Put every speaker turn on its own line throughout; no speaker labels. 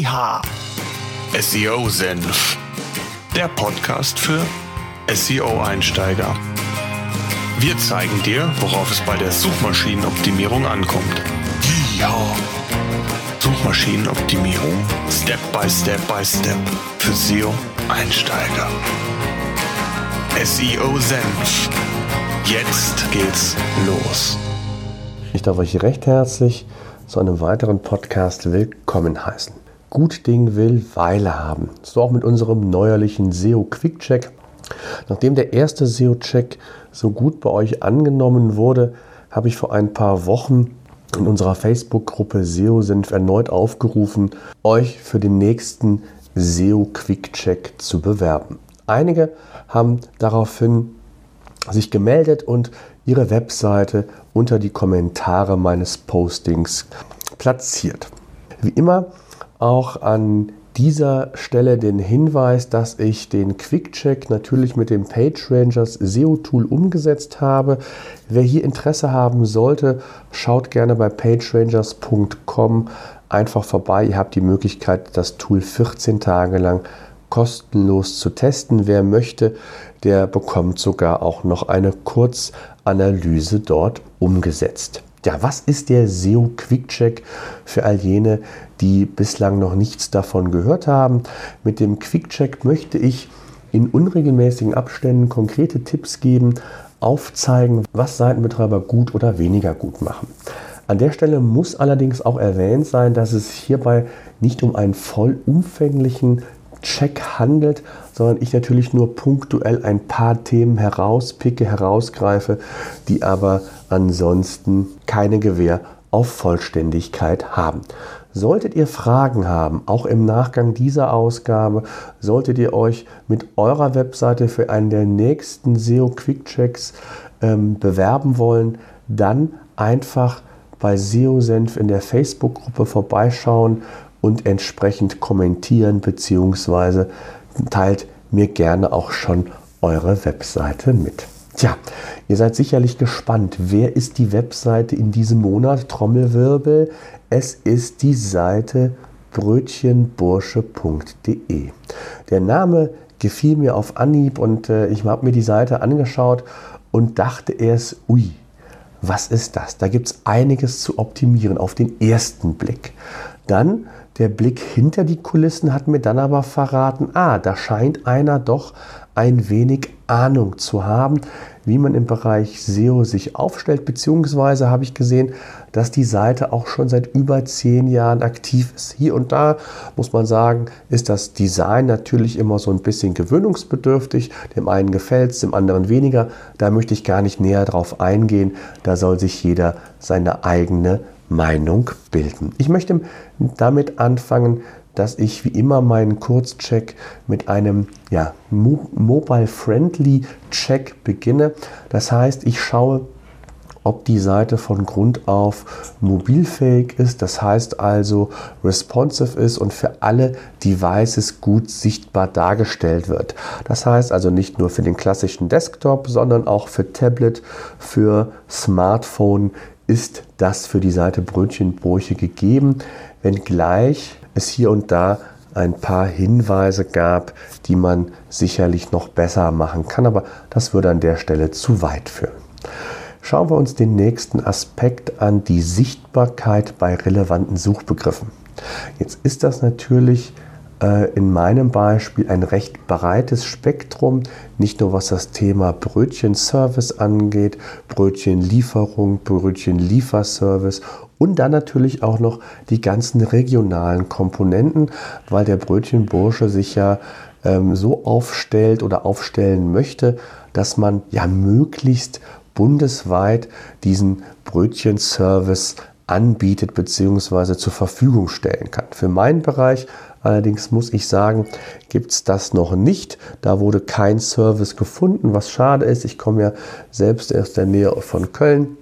Yeehaw! SEO Senf. Der Podcast für SEO-Einsteiger. Wir zeigen dir, worauf es bei der Suchmaschinenoptimierung ankommt. Yeehaw! Suchmaschinenoptimierung Step by Step by Step für SEO-Einsteiger. SEO Senf. Jetzt geht's los.
Ich darf euch recht herzlich zu einem weiteren Podcast willkommen heißen. Gut Ding will Weile haben. So auch mit unserem neuerlichen SEO Quick Check. Nachdem der erste SEO Check so gut bei euch angenommen wurde, habe ich vor ein paar Wochen in unserer Facebook-Gruppe SEO Senf erneut aufgerufen, euch für den nächsten SEO Quick Check zu bewerben. Einige haben daraufhin sich gemeldet und ihre Webseite unter die Kommentare meines Postings platziert. Wie immer auch an dieser Stelle den Hinweis, dass ich den Quick-Check natürlich mit dem PageRangers SEO-Tool umgesetzt habe. Wer hier Interesse haben sollte, schaut gerne bei pagerangers.com einfach vorbei. Ihr habt die Möglichkeit, das Tool 14 Tage lang kostenlos zu testen. Wer möchte, der bekommt sogar auch noch eine Kurzanalyse dort umgesetzt. Ja, was ist der SEO Quick Check für all jene, die bislang noch nichts davon gehört haben? Mit dem Quick Check möchte ich in unregelmäßigen Abständen konkrete Tipps geben, aufzeigen, was Seitenbetreiber gut oder weniger gut machen. An der Stelle muss allerdings auch erwähnt sein, dass es hierbei nicht um einen vollumfänglichen Check handelt, sondern ich natürlich nur punktuell ein paar Themen herauspicke, herausgreife, die aber ansonsten keine Gewähr auf Vollständigkeit haben. Solltet ihr Fragen haben, auch im Nachgang dieser Ausgabe, solltet ihr euch mit eurer Webseite für einen der nächsten SEO Quick Checks ähm, bewerben wollen, dann einfach bei SEO Senf in der Facebook-Gruppe vorbeischauen und entsprechend kommentieren bzw. teilt mir gerne auch schon eure Webseite mit. Tja, ihr seid sicherlich gespannt. Wer ist die Webseite in diesem Monat? Trommelwirbel. Es ist die Seite brötchenbursche.de. Der Name gefiel mir auf Anhieb und äh, ich habe mir die Seite angeschaut und dachte erst, ui, was ist das? Da gibt es einiges zu optimieren auf den ersten Blick. Dann der Blick hinter die Kulissen hat mir dann aber verraten, ah, da scheint einer doch ein wenig Ahnung zu haben, wie man im Bereich SEO sich aufstellt, beziehungsweise habe ich gesehen, dass die Seite auch schon seit über zehn Jahren aktiv ist. Hier und da muss man sagen, ist das Design natürlich immer so ein bisschen gewöhnungsbedürftig. Dem einen gefällt es, dem anderen weniger. Da möchte ich gar nicht näher drauf eingehen. Da soll sich jeder seine eigene Meinung bilden. Ich möchte damit anfangen, dass ich wie immer meinen Kurzcheck mit einem ja, Mobile-Friendly Check beginne. Das heißt, ich schaue, ob die Seite von Grund auf mobilfähig ist, das heißt also responsive ist und für alle Devices gut sichtbar dargestellt wird. Das heißt also nicht nur für den klassischen Desktop, sondern auch für Tablet, für Smartphone ist das für die Seite Brötchenbrüche gegeben, wenngleich es hier und da ein paar Hinweise gab, die man sicherlich noch besser machen kann, aber das würde an der Stelle zu weit führen. Schauen wir uns den nächsten Aspekt an, die Sichtbarkeit bei relevanten Suchbegriffen. Jetzt ist das natürlich in meinem Beispiel ein recht breites Spektrum, nicht nur was das Thema Brötchenservice angeht, Brötchenlieferung, Brötchenlieferservice und dann natürlich auch noch die ganzen regionalen Komponenten, weil der Brötchenbursche sich ja ähm, so aufstellt oder aufstellen möchte, dass man ja möglichst bundesweit diesen Brötchenservice anbietet bzw. zur Verfügung stellen kann. Für meinen Bereich allerdings muss ich sagen, gibt es das noch nicht. Da wurde kein Service gefunden, was schade ist. Ich komme ja selbst aus der Nähe von Köln.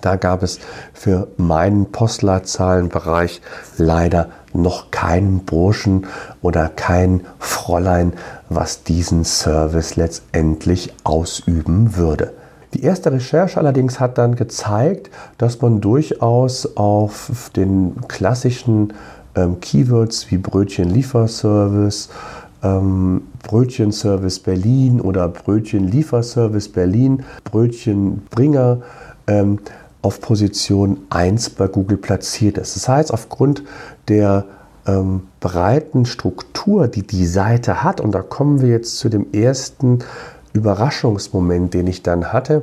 Da gab es für meinen Postleitzahlenbereich leider noch keinen Burschen oder kein Fräulein, was diesen Service letztendlich ausüben würde. Die erste Recherche allerdings hat dann gezeigt, dass man durchaus auf den klassischen ähm, Keywords wie Brötchenlieferservice, ähm, Brötchenservice Berlin oder Brötchenlieferservice Berlin, Brötchenbringer ähm, auf Position 1 bei Google platziert ist. Das heißt, aufgrund der ähm, breiten Struktur, die die Seite hat, und da kommen wir jetzt zu dem ersten Überraschungsmoment, den ich dann hatte.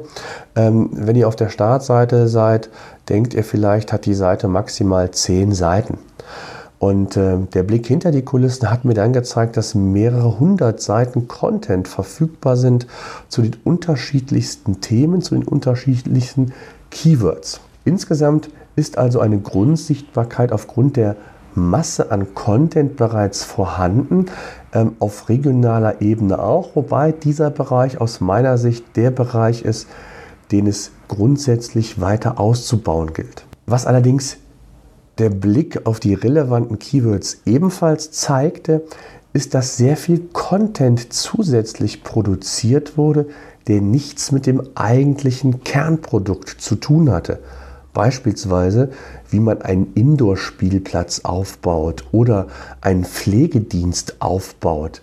Ähm, wenn ihr auf der Startseite seid, denkt ihr vielleicht, hat die Seite maximal 10 Seiten. Und äh, der Blick hinter die Kulissen hat mir dann gezeigt, dass mehrere hundert Seiten Content verfügbar sind zu den unterschiedlichsten Themen, zu den unterschiedlichsten Keywords. Insgesamt ist also eine Grundsichtbarkeit aufgrund der Masse an Content bereits vorhanden, ähm, auf regionaler Ebene auch, wobei dieser Bereich aus meiner Sicht der Bereich ist, den es grundsätzlich weiter auszubauen gilt. Was allerdings der Blick auf die relevanten Keywords ebenfalls zeigte, ist, dass sehr viel Content zusätzlich produziert wurde, der nichts mit dem eigentlichen Kernprodukt zu tun hatte. Beispielsweise, wie man einen Indoor-Spielplatz aufbaut oder einen Pflegedienst aufbaut.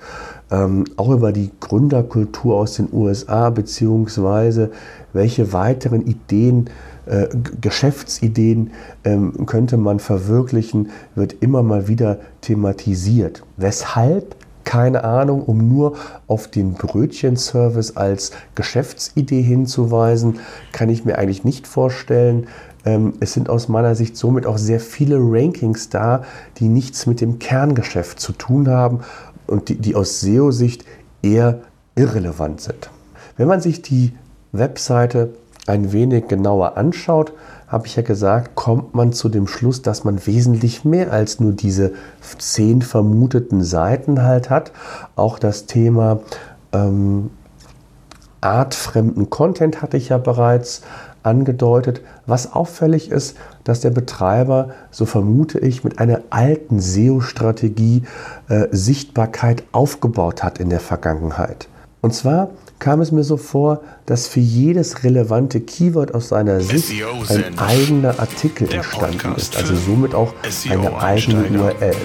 Ähm, auch über die Gründerkultur aus den USA, beziehungsweise welche weiteren Ideen äh, Geschäftsideen ähm, könnte man verwirklichen, wird immer mal wieder thematisiert. Weshalb? Keine Ahnung, um nur auf den Brötchenservice als Geschäftsidee hinzuweisen, kann ich mir eigentlich nicht vorstellen. Ähm, es sind aus meiner Sicht somit auch sehr viele Rankings da, die nichts mit dem Kerngeschäft zu tun haben und die, die aus SEO-Sicht eher irrelevant sind. Wenn man sich die Webseite ein wenig genauer anschaut, habe ich ja gesagt, kommt man zu dem Schluss, dass man wesentlich mehr als nur diese zehn vermuteten Seiten halt hat. Auch das Thema ähm, artfremden Content hatte ich ja bereits angedeutet. Was auffällig ist, dass der Betreiber, so vermute ich, mit einer alten SEO-Strategie äh, Sichtbarkeit aufgebaut hat in der Vergangenheit. Und zwar kam es mir so vor, dass für jedes relevante Keyword aus seiner Sicht ein eigener Artikel entstanden ist, also somit auch eine eigene URL.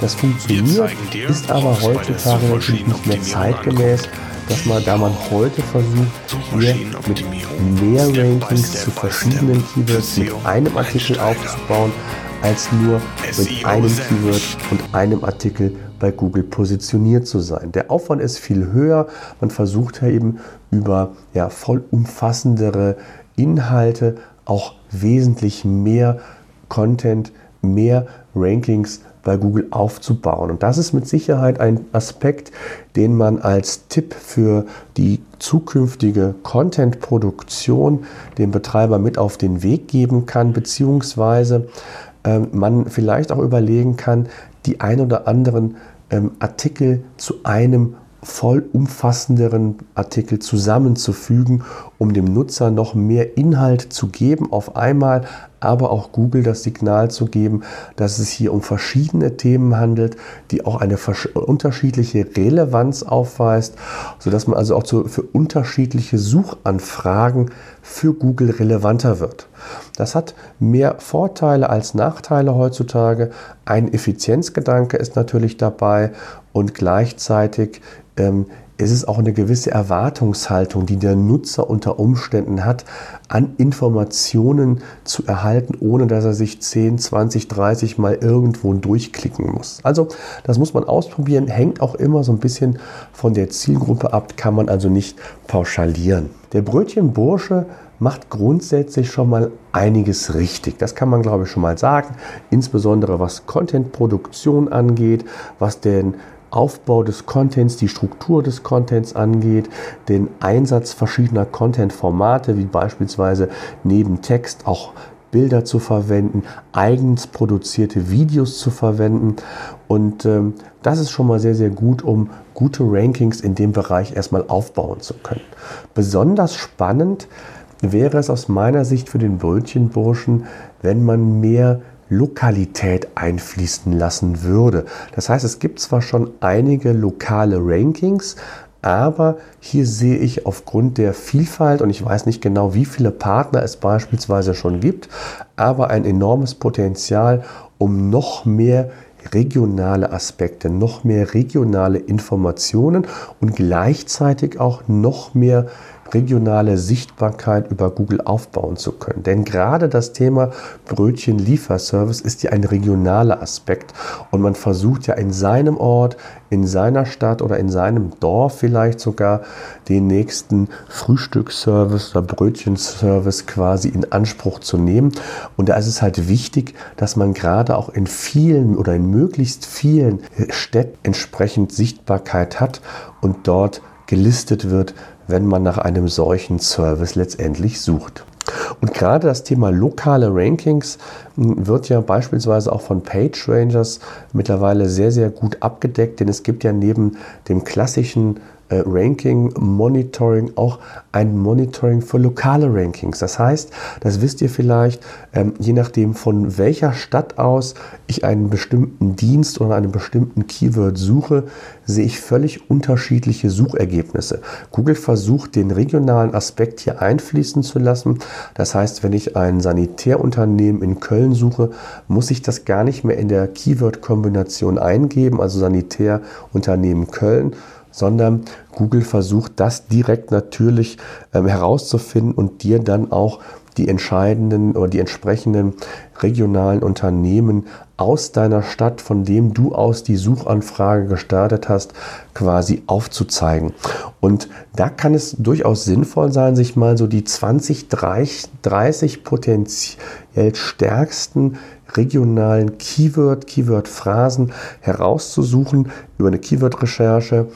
Das funktioniert, ist aber heutzutage natürlich nicht mehr zeitgemäß, dass man, da man heute versucht, hier mit mehr Rankings zu verschiedenen Keywords mit einem Artikel aufzubauen, als nur mit einem Keyword und einem Artikel bei Google positioniert zu sein. Der Aufwand ist viel höher. Man versucht ja eben über ja, vollumfassendere Inhalte auch wesentlich mehr Content, mehr Rankings bei Google aufzubauen. Und das ist mit Sicherheit ein Aspekt, den man als Tipp für die zukünftige Content-Produktion dem Betreiber mit auf den Weg geben kann, beziehungsweise ähm, man vielleicht auch überlegen kann, die ein oder anderen ähm, Artikel zu einem vollumfassenderen Artikel zusammenzufügen, um dem Nutzer noch mehr Inhalt zu geben auf einmal, aber auch Google das Signal zu geben, dass es hier um verschiedene Themen handelt, die auch eine unterschiedliche Relevanz aufweist, sodass man also auch zu, für unterschiedliche Suchanfragen für Google relevanter wird. Das hat mehr Vorteile als Nachteile heutzutage. Ein Effizienzgedanke ist natürlich dabei und gleichzeitig ähm, ist es auch eine gewisse Erwartungshaltung, die der Nutzer unter Umständen hat, an Informationen zu erhalten, ohne dass er sich 10, 20, 30 Mal irgendwo durchklicken muss. Also das muss man ausprobieren, hängt auch immer so ein bisschen von der Zielgruppe ab, kann man also nicht pauschalieren. Der Brötchenbursche macht grundsätzlich schon mal einiges richtig. Das kann man, glaube ich, schon mal sagen. Insbesondere was Content-Produktion angeht, was den Aufbau des Contents, die Struktur des Contents angeht, den Einsatz verschiedener Content-Formate, wie beispielsweise neben Text auch Bilder zu verwenden, eigens produzierte Videos zu verwenden. Und ähm, das ist schon mal sehr, sehr gut, um gute Rankings in dem Bereich erstmal aufbauen zu können. Besonders spannend wäre es aus meiner Sicht für den Brötchenburschen, wenn man mehr Lokalität einfließen lassen würde. Das heißt, es gibt zwar schon einige lokale Rankings, aber hier sehe ich aufgrund der Vielfalt, und ich weiß nicht genau, wie viele Partner es beispielsweise schon gibt, aber ein enormes Potenzial, um noch mehr regionale Aspekte, noch mehr regionale Informationen und gleichzeitig auch noch mehr regionale Sichtbarkeit über Google aufbauen zu können. Denn gerade das Thema Brötchen-Lieferservice ist ja ein regionaler Aspekt und man versucht ja in seinem Ort, in seiner Stadt oder in seinem Dorf vielleicht sogar den nächsten Frühstücksservice oder Brötchenservice quasi in Anspruch zu nehmen. Und da ist es halt wichtig, dass man gerade auch in vielen oder in möglichst vielen Städten entsprechend Sichtbarkeit hat und dort gelistet wird, wenn man nach einem solchen Service letztendlich sucht. Und gerade das Thema lokale Rankings hm, wird ja beispielsweise auch von PageRangers mittlerweile sehr, sehr gut abgedeckt, denn es gibt ja neben dem klassischen äh, Ranking, Monitoring, auch ein Monitoring für lokale Rankings. Das heißt, das wisst ihr vielleicht, ähm, je nachdem von welcher Stadt aus ich einen bestimmten Dienst oder einen bestimmten Keyword suche, sehe ich völlig unterschiedliche Suchergebnisse. Google versucht den regionalen Aspekt hier einfließen zu lassen. Das heißt, wenn ich ein Sanitärunternehmen in Köln suche, muss ich das gar nicht mehr in der Keyword-Kombination eingeben, also Sanitärunternehmen Köln, sondern Google versucht das direkt natürlich ähm, herauszufinden und dir dann auch die entscheidenden oder die entsprechenden regionalen Unternehmen aus deiner Stadt, von dem du aus die Suchanfrage gestartet hast, quasi aufzuzeigen. Und da kann es durchaus sinnvoll sein, sich mal so die 20, 30 potenziell stärksten regionalen Keyword, Keyword-Phrasen herauszusuchen über eine Keyword-Recherche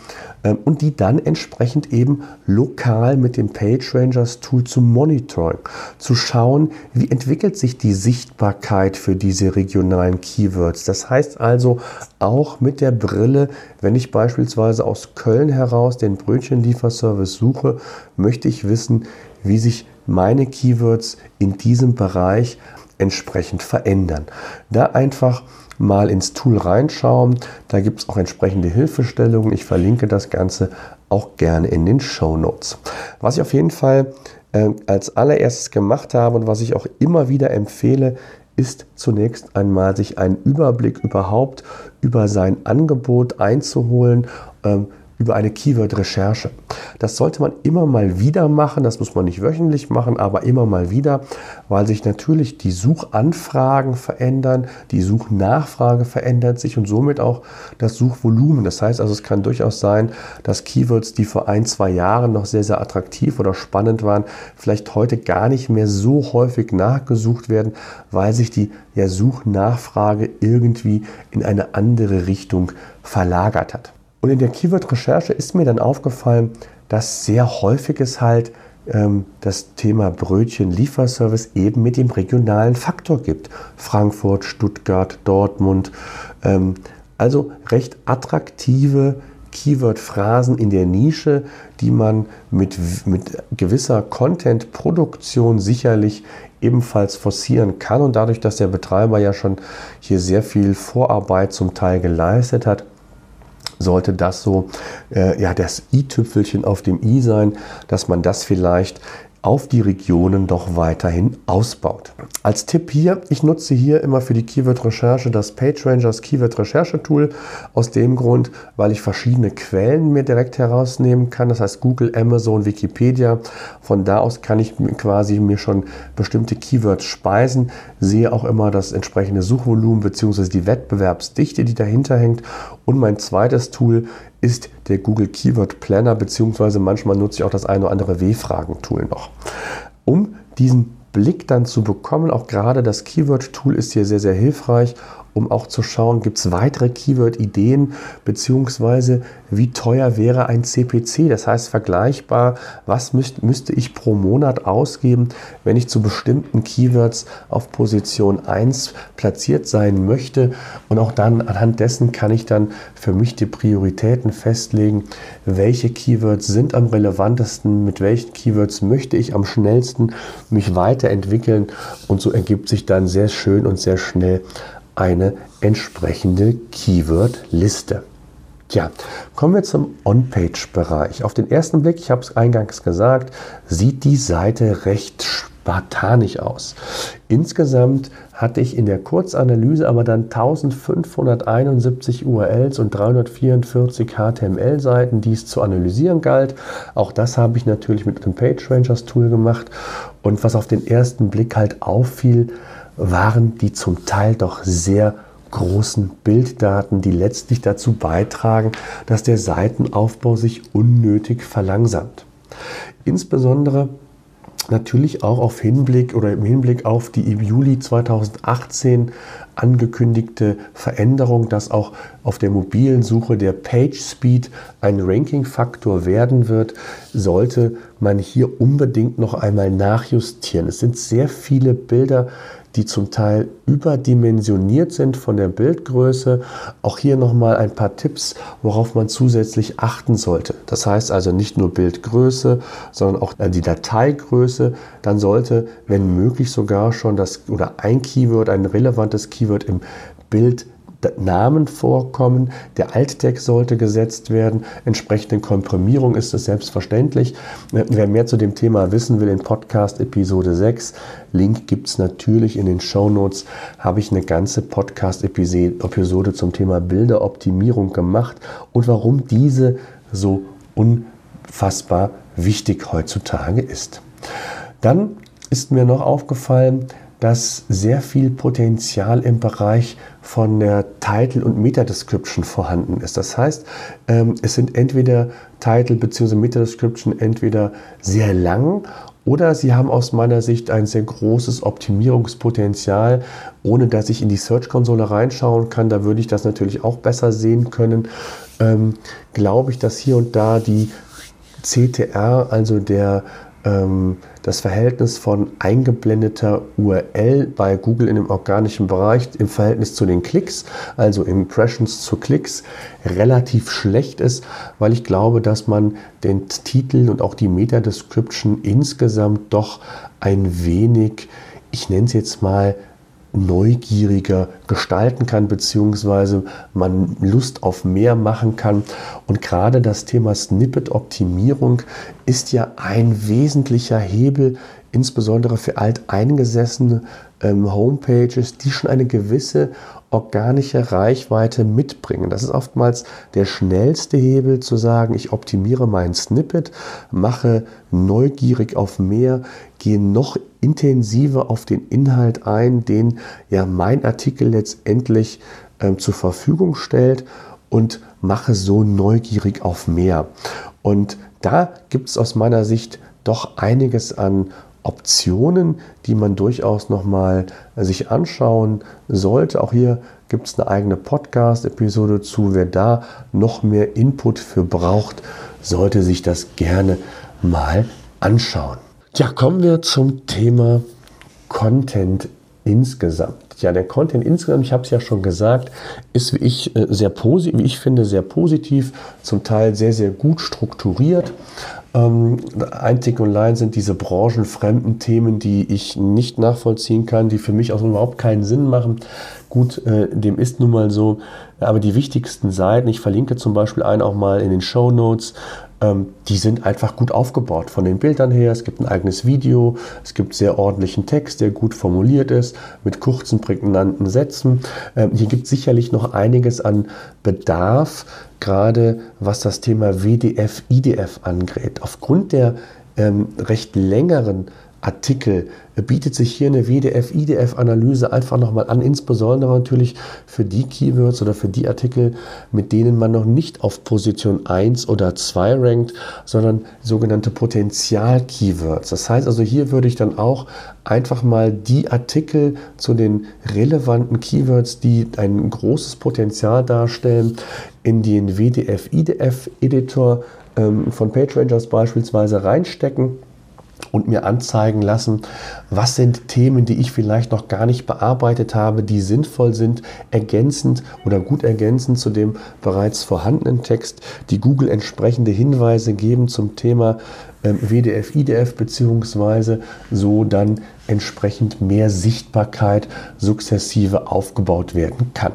ähm, und die dann entsprechend eben lokal mit dem PageRangers Tool zu monitoren, zu schauen, wie entwickelt sich die Sichtbarkeit für diese regionalen Keywords. Das heißt also auch mit der Brille, wenn ich beispielsweise aus Köln heraus den Brötchenlieferservice suche, möchte ich wissen, wie sich meine Keywords in diesem Bereich entsprechend verändern. Da einfach mal ins Tool reinschauen. Da gibt es auch entsprechende Hilfestellungen. Ich verlinke das Ganze auch gerne in den Show Notes. Was ich auf jeden Fall äh, als allererstes gemacht habe und was ich auch immer wieder empfehle, ist zunächst einmal sich einen Überblick überhaupt über sein Angebot einzuholen. Ähm, über eine Keyword-Recherche. Das sollte man immer mal wieder machen, das muss man nicht wöchentlich machen, aber immer mal wieder, weil sich natürlich die Suchanfragen verändern, die Suchnachfrage verändert sich und somit auch das Suchvolumen. Das heißt also, es kann durchaus sein, dass Keywords, die vor ein, zwei Jahren noch sehr, sehr attraktiv oder spannend waren, vielleicht heute gar nicht mehr so häufig nachgesucht werden, weil sich die ja, Suchnachfrage irgendwie in eine andere Richtung verlagert hat. Und in der Keyword-Recherche ist mir dann aufgefallen, dass sehr häufig es halt ähm, das Thema Brötchen-Lieferservice eben mit dem regionalen Faktor gibt. Frankfurt, Stuttgart, Dortmund. Ähm, also recht attraktive Keyword-Phrasen in der Nische, die man mit, mit gewisser Content-Produktion sicherlich ebenfalls forcieren kann. Und dadurch, dass der Betreiber ja schon hier sehr viel Vorarbeit zum Teil geleistet hat, sollte das so äh, ja, das i-Tüpfelchen auf dem i sein, dass man das vielleicht auf die Regionen doch weiterhin ausbaut. Als Tipp hier, ich nutze hier immer für die Keyword-Recherche das PageRangers Keyword-Recherche-Tool. Aus dem Grund, weil ich verschiedene Quellen mir direkt herausnehmen kann. Das heißt Google, Amazon, Wikipedia. Von da aus kann ich quasi mir schon bestimmte Keywords speisen. Sehe auch immer das entsprechende Suchvolumen bzw. die Wettbewerbsdichte, die dahinter hängt. Und mein zweites Tool ist der Google Keyword Planner, beziehungsweise manchmal nutze ich auch das eine oder andere W-Fragen-Tool noch. Um diesen Blick dann zu bekommen, auch gerade das Keyword-Tool ist hier sehr, sehr hilfreich, um auch zu schauen, gibt es weitere Keyword-Ideen, beziehungsweise wie teuer wäre ein CPC, das heißt vergleichbar, was müsst, müsste ich pro Monat ausgeben, wenn ich zu bestimmten Keywords auf Position 1 platziert sein möchte. Und auch dann anhand dessen kann ich dann für mich die Prioritäten festlegen, welche Keywords sind am relevantesten, mit welchen Keywords möchte ich am schnellsten mich weiterentwickeln. Und so ergibt sich dann sehr schön und sehr schnell eine entsprechende Keyword-Liste. Tja, kommen wir zum On-Page-Bereich. Auf den ersten Blick, ich habe es eingangs gesagt, sieht die Seite recht spartanisch aus. Insgesamt hatte ich in der Kurzanalyse aber dann 1571 URLs und 344 HTML-Seiten, die es zu analysieren galt. Auch das habe ich natürlich mit dem PageRangers Tool gemacht. Und was auf den ersten Blick halt auffiel, waren die zum Teil doch sehr großen Bilddaten, die letztlich dazu beitragen, dass der Seitenaufbau sich unnötig verlangsamt. Insbesondere natürlich auch auf Hinblick oder im Hinblick auf die im Juli 2018 angekündigte Veränderung, dass auch auf der mobilen Suche der Page Speed ein Ranking-Faktor werden wird, sollte man hier unbedingt noch einmal nachjustieren. Es sind sehr viele Bilder die zum Teil überdimensioniert sind von der Bildgröße. Auch hier nochmal ein paar Tipps, worauf man zusätzlich achten sollte. Das heißt also nicht nur Bildgröße, sondern auch die Dateigröße. Dann sollte, wenn möglich, sogar schon das oder ein Keyword, ein relevantes Keyword im Bild Namen vorkommen. Der Alttext sollte gesetzt werden. Entsprechende Komprimierung ist es selbstverständlich. Wer mehr zu dem Thema wissen will, in Podcast Episode 6, Link gibt es natürlich in den Show Notes, habe ich eine ganze Podcast-Episode zum Thema Bilderoptimierung gemacht und warum diese so unfassbar wichtig heutzutage ist. Dann ist mir noch aufgefallen, dass sehr viel Potenzial im Bereich von der Title- und Meta-Description vorhanden ist. Das heißt, ähm, es sind entweder Title bzw. Meta-Description entweder sehr lang oder sie haben aus meiner Sicht ein sehr großes Optimierungspotenzial, ohne dass ich in die Search-Konsole reinschauen kann. Da würde ich das natürlich auch besser sehen können. Ähm, glaube ich, dass hier und da die CTR, also der das Verhältnis von eingeblendeter URL bei Google in dem organischen Bereich im Verhältnis zu den Klicks, also Impressions zu Klicks, relativ schlecht ist, weil ich glaube, dass man den Titel und auch die Meta-Description insgesamt doch ein wenig, ich nenne es jetzt mal, neugieriger gestalten kann, beziehungsweise man Lust auf mehr machen kann. Und gerade das Thema Snippet-Optimierung ist ja ein wesentlicher Hebel, insbesondere für alteingesessene ähm, Homepages, die schon eine gewisse organische Reichweite mitbringen. Das ist oftmals der schnellste Hebel zu sagen, ich optimiere mein Snippet, mache neugierig auf mehr, gehe noch intensiver auf den Inhalt ein, den ja mein Artikel letztendlich ähm, zur Verfügung stellt und mache so neugierig auf mehr. Und da gibt es aus meiner Sicht doch einiges an Optionen, die man durchaus nochmal sich anschauen sollte. Auch hier gibt es eine eigene Podcast-Episode zu. Wer da noch mehr Input für braucht, sollte sich das gerne mal anschauen. Ja, kommen wir zum Thema Content insgesamt. Ja, der Content insgesamt, ich habe es ja schon gesagt, ist wie ich äh, sehr positiv, wie ich finde, sehr positiv, zum Teil sehr, sehr gut strukturiert. Ähm, einzig und allein sind diese branchenfremden Themen, die ich nicht nachvollziehen kann, die für mich auch überhaupt keinen Sinn machen. Gut, äh, dem ist nun mal so. Aber die wichtigsten Seiten, ich verlinke zum Beispiel einen auch mal in den Show Notes, die sind einfach gut aufgebaut von den Bildern her. Es gibt ein eigenes Video, es gibt sehr ordentlichen Text, der gut formuliert ist, mit kurzen, prägnanten Sätzen. Ähm, hier gibt es sicherlich noch einiges an Bedarf, gerade was das Thema WDF, IDF angeht. Aufgrund der ähm, recht längeren Artikel bietet sich hier eine WDF-IDF-Analyse einfach nochmal an, insbesondere natürlich für die Keywords oder für die Artikel, mit denen man noch nicht auf Position 1 oder 2 rankt, sondern sogenannte Potenzial-Keywords. Das heißt also, hier würde ich dann auch einfach mal die Artikel zu den relevanten Keywords, die ein großes Potenzial darstellen, in den WDF-IDF-Editor ähm, von PageRangers beispielsweise reinstecken und mir anzeigen lassen, was sind Themen, die ich vielleicht noch gar nicht bearbeitet habe, die sinnvoll sind, ergänzend oder gut ergänzend zu dem bereits vorhandenen Text, die Google entsprechende Hinweise geben zum Thema ähm, WDF, IDF, beziehungsweise so dann entsprechend mehr Sichtbarkeit sukzessive aufgebaut werden kann.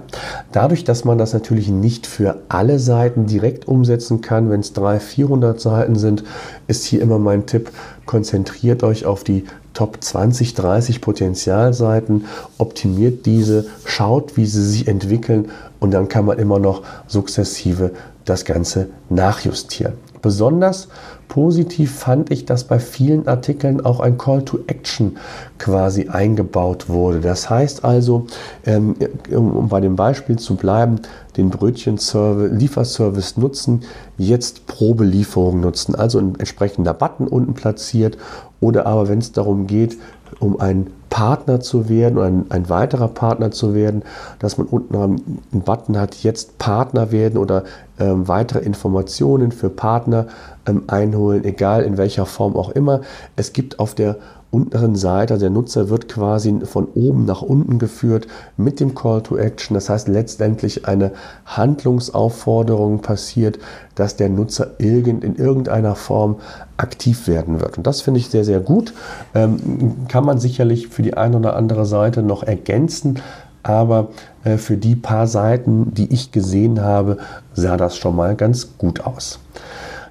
Dadurch, dass man das natürlich nicht für alle Seiten direkt umsetzen kann, wenn es 300, 400 Seiten sind, ist hier immer mein Tipp, konzentriert euch auf die Top 20, 30 Potenzialseiten, optimiert diese, schaut, wie sie sich entwickeln und dann kann man immer noch sukzessive das Ganze nachjustieren. Besonders positiv fand ich, dass bei vielen Artikeln auch ein Call to Action quasi eingebaut wurde. Das heißt also, ähm, um bei dem Beispiel zu bleiben, den Brötchen-Lieferservice nutzen, jetzt Probelieferung nutzen, also ein entsprechender Button unten platziert oder aber wenn es darum geht, um ein Partner zu werden oder ein, ein, weiterer Partner zu werden, dass man unten einen Button hat, jetzt Partner werden oder ähm, weitere Informationen für Partner ähm, einholen, egal in welcher Form auch immer. Es gibt auf der unteren Seite, also der Nutzer wird quasi von oben nach unten geführt mit dem Call to Action. Das heißt letztendlich eine Handlungsaufforderung passiert, dass der Nutzer irgend, in irgendeiner Form aktiv werden wird. Und das finde ich sehr, sehr gut. Ähm, kann man sicherlich für die eine oder andere Seite noch ergänzen. Aber äh, für die paar Seiten, die ich gesehen habe, sah das schon mal ganz gut aus.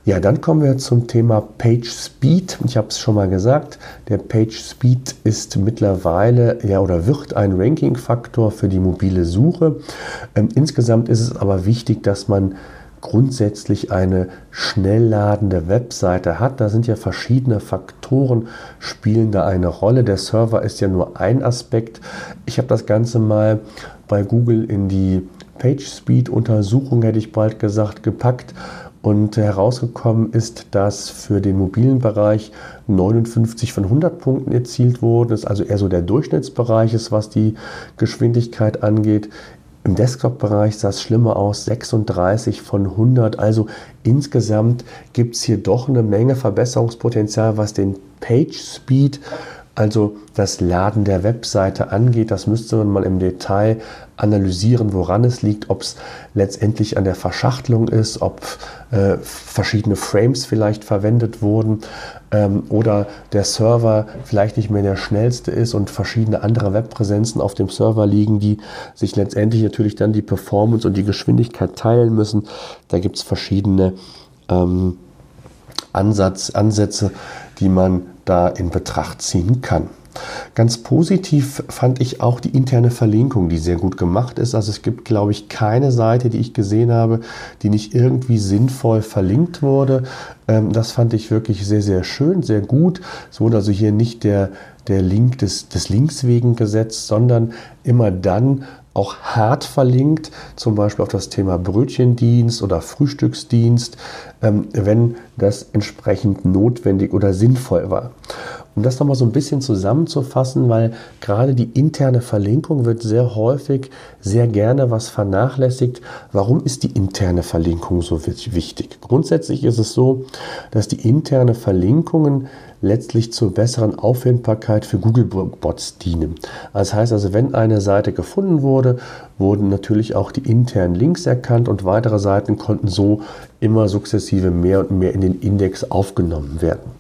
Ja, dann kommen wir zum Thema Page Speed. Ich habe es schon mal gesagt, der Page Speed ist mittlerweile ja oder wird ein Ranking-Faktor für die mobile Suche. Ähm, insgesamt ist es aber wichtig, dass man grundsätzlich eine schnell ladende Webseite hat. Da sind ja verschiedene Faktoren, spielen da eine Rolle. Der Server ist ja nur ein Aspekt. Ich habe das Ganze mal bei Google in die PageSpeed-Untersuchung, hätte ich bald gesagt, gepackt und herausgekommen ist, dass für den mobilen Bereich 59 von 100 Punkten erzielt wurden. Das ist also eher so der Durchschnittsbereich ist, was die Geschwindigkeit angeht. Im Desktop-Bereich sah es schlimmer aus, 36 von 100. Also insgesamt gibt es hier doch eine Menge Verbesserungspotenzial, was den Page Speed also das Laden der Webseite angeht. Das müsste man mal im Detail analysieren, woran es liegt, ob es letztendlich an der Verschachtelung ist, ob äh, verschiedene Frames vielleicht verwendet wurden ähm, oder der Server vielleicht nicht mehr der schnellste ist und verschiedene andere Webpräsenzen auf dem Server liegen, die sich letztendlich natürlich dann die Performance und die Geschwindigkeit teilen müssen. Da gibt es verschiedene ähm, Ansatz, Ansätze, die man da in Betracht ziehen kann. Ganz positiv fand ich auch die interne Verlinkung, die sehr gut gemacht ist. Also es gibt, glaube ich, keine Seite, die ich gesehen habe, die nicht irgendwie sinnvoll verlinkt wurde. Ähm, das fand ich wirklich sehr, sehr schön, sehr gut. Es wurde also hier nicht der, der Link des, des Links wegen gesetzt, sondern immer dann, auch hart verlinkt, zum Beispiel auf das Thema Brötchendienst oder Frühstücksdienst, ähm, wenn das entsprechend notwendig oder sinnvoll war. Um das nochmal so ein bisschen zusammenzufassen, weil gerade die interne Verlinkung wird sehr häufig, sehr gerne was vernachlässigt. Warum ist die interne Verlinkung so wichtig? Grundsätzlich ist es so, dass die interne Verlinkungen letztlich zur besseren Auffindbarkeit für Google-Bots dienen. Das heißt also, wenn eine Seite gefunden wurde, wurden natürlich auch die internen Links erkannt und weitere Seiten konnten so immer sukzessive mehr und mehr in den Index aufgenommen werden.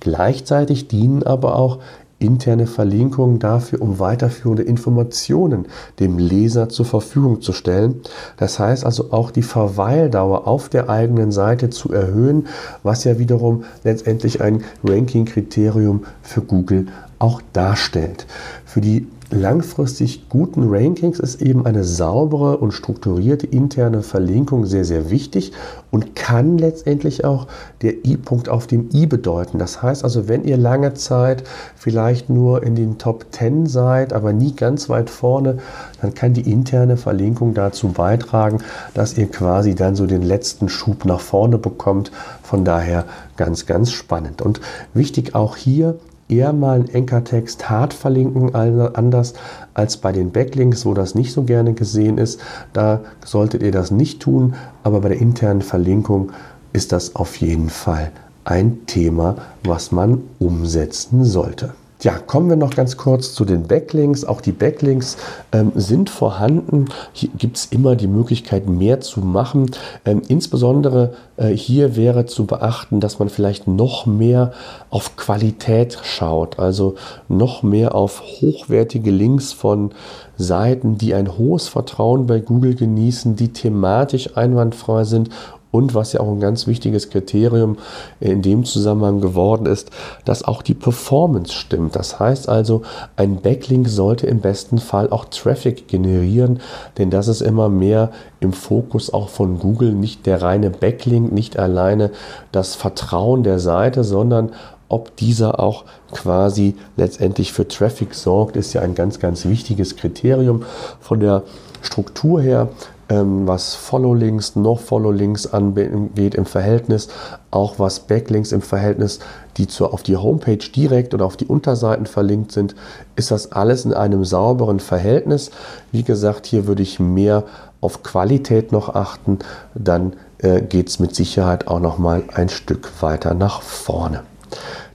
Gleichzeitig dienen aber auch interne Verlinkungen dafür, um weiterführende Informationen dem Leser zur Verfügung zu stellen. Das heißt also auch die Verweildauer auf der eigenen Seite zu erhöhen, was ja wiederum letztendlich ein Ranking-Kriterium für Google auch darstellt. Für die langfristig guten Rankings ist eben eine saubere und strukturierte interne Verlinkung sehr, sehr wichtig und kann letztendlich auch der I-Punkt auf dem I bedeuten. Das heißt also, wenn ihr lange Zeit vielleicht nur in den Top 10 seid, aber nie ganz weit vorne, dann kann die interne Verlinkung dazu beitragen, dass ihr quasi dann so den letzten Schub nach vorne bekommt. Von daher ganz, ganz spannend. Und wichtig auch hier, eher mal einen Enkertext hart verlinken, anders als bei den Backlinks, wo das nicht so gerne gesehen ist. Da solltet ihr das nicht tun, aber bei der internen Verlinkung ist das auf jeden Fall ein Thema, was man umsetzen sollte. Ja, kommen wir noch ganz kurz zu den Backlinks. Auch die Backlinks ähm, sind vorhanden. Hier gibt es immer die Möglichkeit, mehr zu machen. Ähm, insbesondere äh, hier wäre zu beachten, dass man vielleicht noch mehr auf Qualität schaut, also noch mehr auf hochwertige Links von Seiten, die ein hohes Vertrauen bei Google genießen, die thematisch einwandfrei sind und was ja auch ein ganz wichtiges Kriterium in dem Zusammenhang geworden ist, dass auch die Performance stimmt. Das heißt also, ein Backlink sollte im besten Fall auch Traffic generieren, denn das ist immer mehr im Fokus auch von Google, nicht der reine Backlink, nicht alleine das Vertrauen der Seite, sondern ob dieser auch quasi letztendlich für Traffic sorgt, ist ja ein ganz, ganz wichtiges Kriterium. Von der Struktur her was Follow-Links, No-Follow-Links angeht im Verhältnis, auch was Backlinks im Verhältnis, die zu, auf die Homepage direkt oder auf die Unterseiten verlinkt sind, ist das alles in einem sauberen Verhältnis. Wie gesagt, hier würde ich mehr auf Qualität noch achten, dann äh, geht es mit Sicherheit auch noch mal ein Stück weiter nach vorne.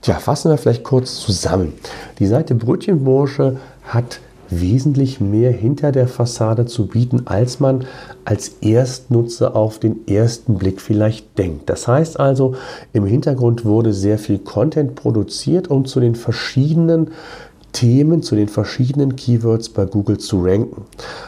Tja, fassen wir vielleicht kurz zusammen. Die Seite Brötchenbursche hat wesentlich mehr hinter der Fassade zu bieten, als man als Erstnutzer auf den ersten Blick vielleicht denkt. Das heißt also, im Hintergrund wurde sehr viel Content produziert, um zu den verschiedenen Themen, zu den verschiedenen Keywords bei Google zu ranken.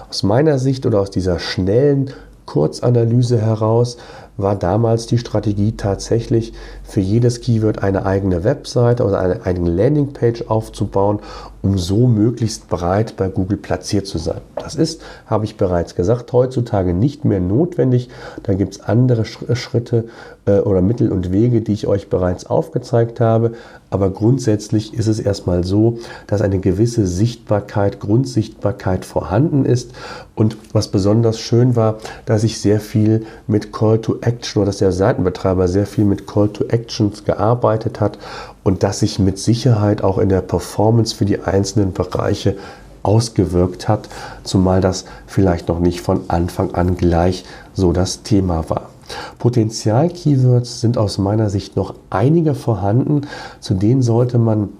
Aus meiner Sicht oder aus dieser schnellen Kurzanalyse heraus war damals die Strategie tatsächlich für jedes Keyword eine eigene Webseite oder eine eigene Landingpage aufzubauen, um so möglichst breit bei Google platziert zu sein. Das ist, habe ich bereits gesagt, heutzutage nicht mehr notwendig. Da gibt es andere Schritte äh, oder Mittel und Wege, die ich euch bereits aufgezeigt habe. Aber grundsätzlich ist es erstmal so, dass eine gewisse Sichtbarkeit, Grundsichtbarkeit vorhanden ist. Und was besonders schön war, dass ich sehr viel mit Call to Action oder dass der Seitenbetreiber sehr viel mit Call to Actions gearbeitet hat und dass sich mit Sicherheit auch in der Performance für die einzelnen Bereiche ausgewirkt hat, zumal das vielleicht noch nicht von Anfang an gleich so das Thema war. Potenzial-Keywords sind aus meiner Sicht noch einige vorhanden, zu denen sollte man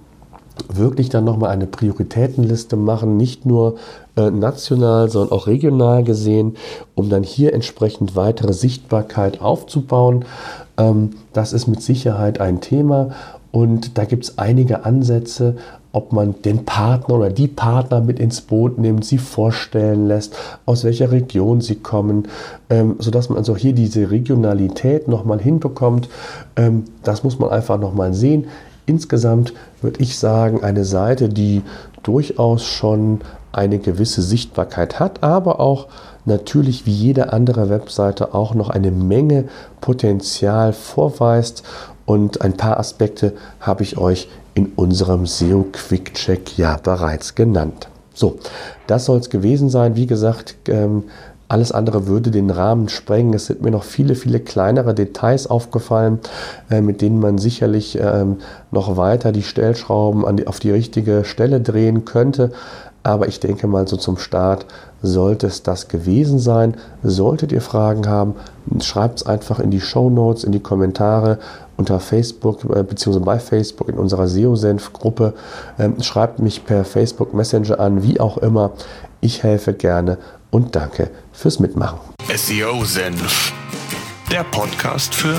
wirklich dann nochmal eine Prioritätenliste machen, nicht nur äh, national, sondern auch regional gesehen, um dann hier entsprechend weitere Sichtbarkeit aufzubauen. Ähm, das ist mit Sicherheit ein Thema und da gibt es einige Ansätze, ob man den Partner oder die Partner mit ins Boot nimmt, sie vorstellen lässt, aus welcher Region sie kommen, ähm, sodass man also hier diese Regionalität nochmal hinbekommt. Ähm, das muss man einfach nochmal sehen. Insgesamt würde ich sagen, eine Seite, die durchaus schon eine gewisse Sichtbarkeit hat, aber auch natürlich wie jede andere Webseite auch noch eine Menge Potenzial vorweist. Und ein paar Aspekte habe ich euch in unserem SEO Quick Check ja bereits genannt. So, das soll es gewesen sein. Wie gesagt, ähm, alles andere würde den Rahmen sprengen. Es sind mir noch viele, viele kleinere Details aufgefallen, äh, mit denen man sicherlich ähm, noch weiter die Stellschrauben auf die richtige Stelle drehen könnte. Aber ich denke mal, so zum Start sollte es das gewesen sein. Solltet ihr Fragen haben, schreibt es einfach in die Show Notes, in die Kommentare unter Facebook äh, bzw. bei Facebook in unserer SEO-Senf-Gruppe. Ähm, schreibt mich per Facebook Messenger an, wie auch immer. Ich helfe gerne und danke fürs Mitmachen.
SEO Senf, der Podcast für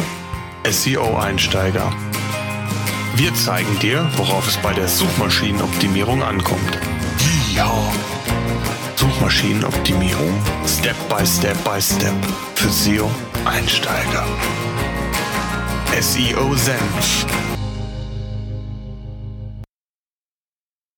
SEO-Einsteiger. Wir zeigen dir, worauf es bei der Suchmaschinenoptimierung ankommt. Ja. Suchmaschinenoptimierung Step by Step by Step für SEO-Einsteiger. SEO Senf